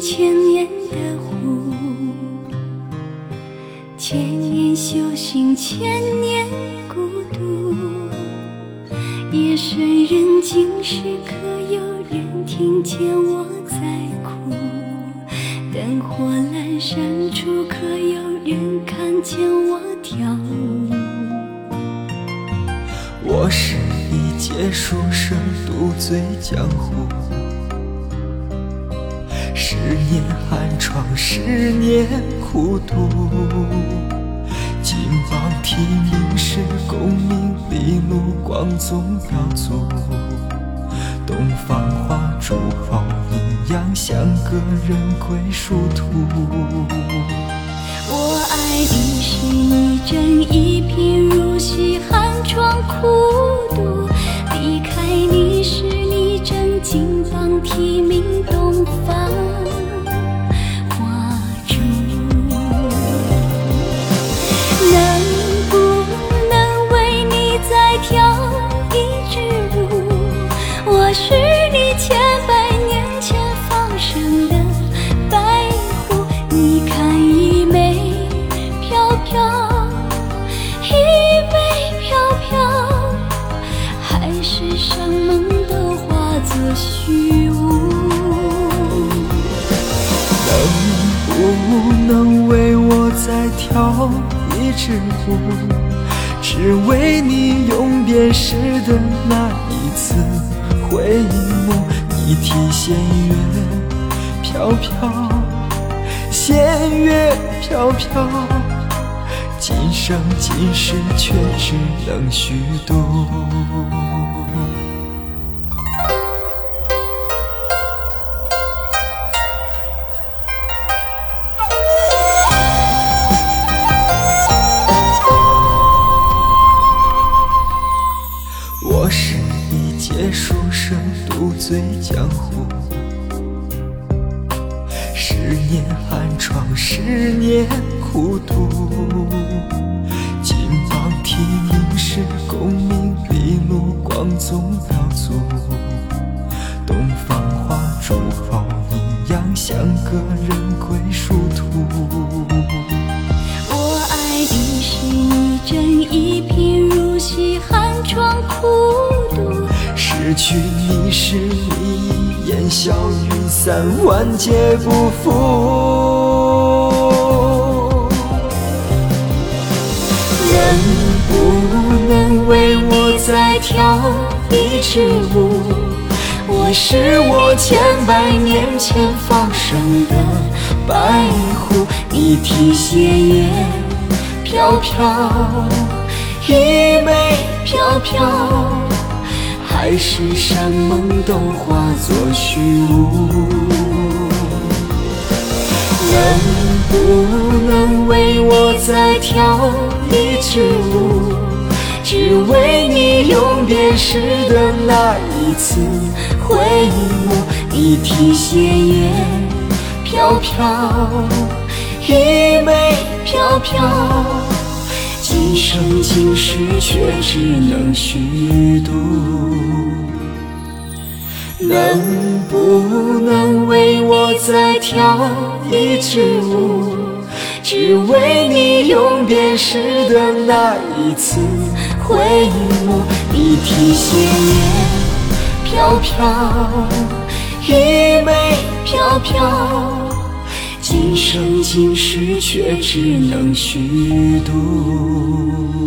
千年的湖，千年修行千年孤独。夜深人静时，可有人听见我在哭？灯火阑珊处，可有人看见我跳舞？我是一介书生，独醉江湖。十年寒窗，十年苦读。金榜题名时，功名利禄，光宗耀祖。东方花烛后，阴阳相隔，人归殊途。我爱的是你正一贫如洗，寒窗苦虚无。能不能为我再跳一支舞，只为你永别时的那一次回眸。你提弦月飘飘，弦月飘飘，今生今世却只能虚度。我是一介书生，独醉江湖。十年寒窗，十年苦读。金榜题名时，功名利禄，光宗耀祖。东方花烛后，阴阳相隔，人归殊途。我爱的是你正一贫如洗，寒窗苦读。失去你时，你烟消云散，万劫不复。能不能为我再跳一支舞？我是我千百年前放生的白狐，你提鞋也飘飘，一袂飘飘，海誓山盟都化作虚无。能不能为我再跳一支舞？只为你永别时的那一次回眸。你提鞋月飘飘，一袂飘飘，生今世却只能虚度。能不能为我再跳一支舞？只为你永别时的那一次回眸。你提鞋月飘飘，一枚飘飘，今生今世却只能虚度。